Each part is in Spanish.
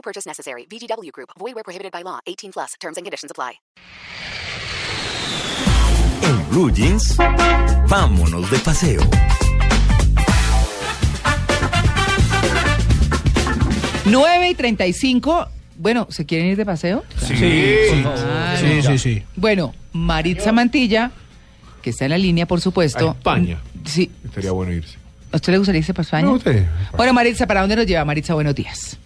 No purchase necessary. VGW Group. Void where prohibited by law. 18 plus. Terms and conditions apply. En Blue Jeans, vámonos de paseo. 9 y 35. Bueno, ¿se quieren ir de paseo? Sí, Claro. sí, sí, sí. Bueno, Maritza Mantilla, que está en la línea, por supuesto. A España. Sí. Estaría bueno irse. ¿A usted le gustaría irse para España? No, usted. Bueno, Maritza, ¿para dónde nos lleva? Maritza, buenos días.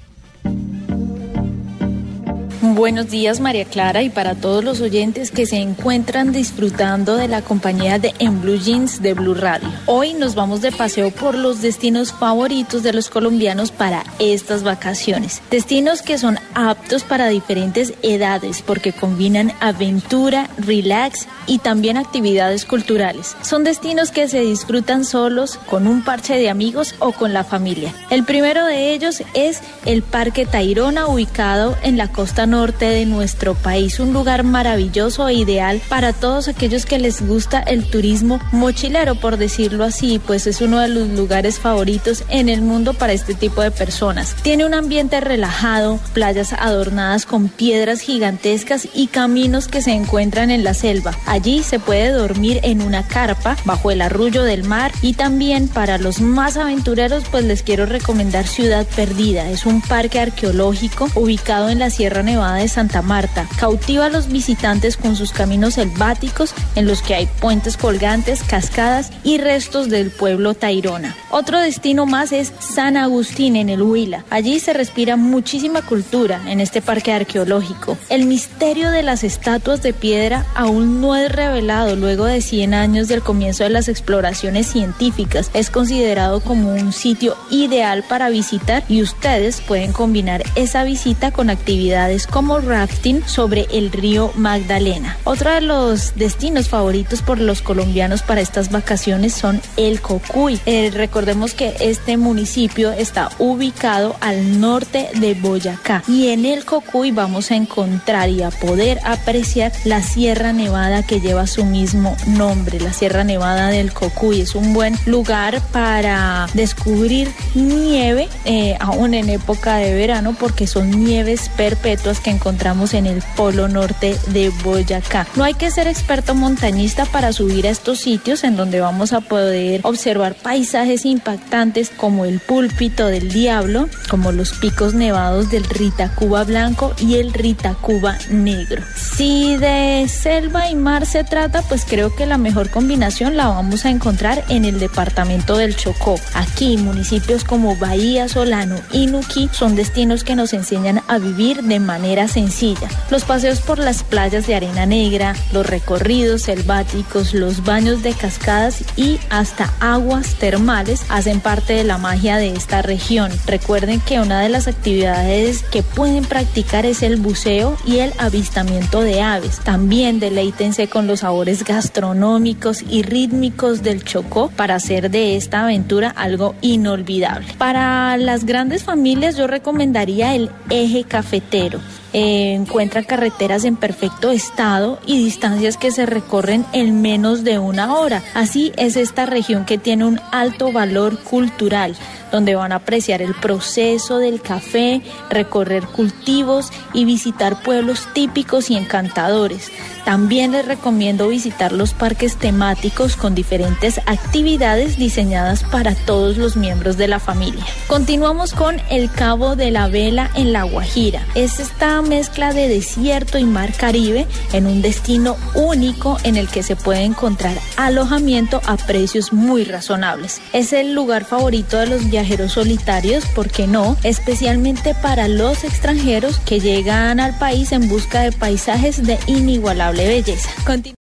Buenos días María Clara y para todos los oyentes que se encuentran disfrutando de la compañía de En Blue Jeans de Blue Radio. Hoy nos vamos de paseo por los destinos favoritos de los colombianos para estas vacaciones. Destinos que son aptos para diferentes edades porque combinan aventura, relax y también actividades culturales. Son destinos que se disfrutan solos, con un parche de amigos o con la familia. El primero de ellos es el Parque Tayrona ubicado en la costa norte de nuestro país, un lugar maravilloso e ideal para todos aquellos que les gusta el turismo mochilero, por decirlo así, pues es uno de los lugares favoritos en el mundo para este tipo de personas. Tiene un ambiente relajado, playas adornadas con piedras gigantescas y caminos que se encuentran en la selva. Allí se puede dormir en una carpa bajo el arrullo del mar y también para los más aventureros pues les quiero recomendar Ciudad Perdida. Es un parque arqueológico ubicado en la Sierra Nevada de Santa Marta. Cautiva a los visitantes con sus caminos selváticos en los que hay puentes colgantes, cascadas y restos del pueblo Tairona. Otro destino más es San Agustín en el Huila. Allí se respira muchísima cultura en este parque arqueológico. El misterio de las estatuas de piedra aún no es revelado luego de 100 años del comienzo de las exploraciones científicas. Es considerado como un sitio ideal para visitar y ustedes pueden combinar esa visita con actividades como rafting sobre el río Magdalena. Otro de los destinos favoritos por los colombianos para estas vacaciones son el Cocuy. Eh, recordemos que este municipio está ubicado al norte de Boyacá y en el Cocuy vamos a encontrar y a poder apreciar la Sierra Nevada que lleva su mismo nombre, la Sierra Nevada del Cocuy. Es un buen lugar para descubrir nieve, eh, aún en época de verano, porque son nieves perpetuas que encontramos en el polo norte de Boyacá. No hay que ser experto montañista para subir a estos sitios en donde vamos a poder observar paisajes impactantes como el púlpito del diablo, como los picos nevados del Ritacuba blanco y el Ritacuba negro. Si de selva y mar se trata, pues creo que la mejor combinación la vamos a encontrar en el departamento del Chocó. Aquí municipios como Bahía Solano y Nuquí son destinos que nos enseñan a vivir de manera sencilla. Los paseos por las playas de arena negra, los recorridos selváticos, los baños de cascadas y hasta aguas termales hacen parte de la magia de esta región. Recuerden que una de las actividades que pueden practicar es el buceo y el avistamiento de aves. También deleítense con los sabores gastronómicos y rítmicos del Chocó para hacer de esta aventura algo inolvidable. Para las grandes familias yo recomendaría el eje cafetero. Eh, encuentran carreteras en perfecto estado y distancias que se recorren en menos de una hora. Así es esta región que tiene un alto valor cultural, donde van a apreciar el proceso del café, recorrer cultivos y visitar pueblos típicos y encantadores. También les recomiendo visitar los parques temáticos con diferentes actividades diseñadas para todos los miembros de la familia. Continuamos con el Cabo de la Vela en La Guajira. Es esta mezcla de desierto y mar Caribe en un destino único en el que se puede encontrar alojamiento a precios muy razonables. Es el lugar favorito de los solitarios, ¿por qué no? Especialmente para los extranjeros que llegan al país en busca de paisajes de inigualable belleza. Continu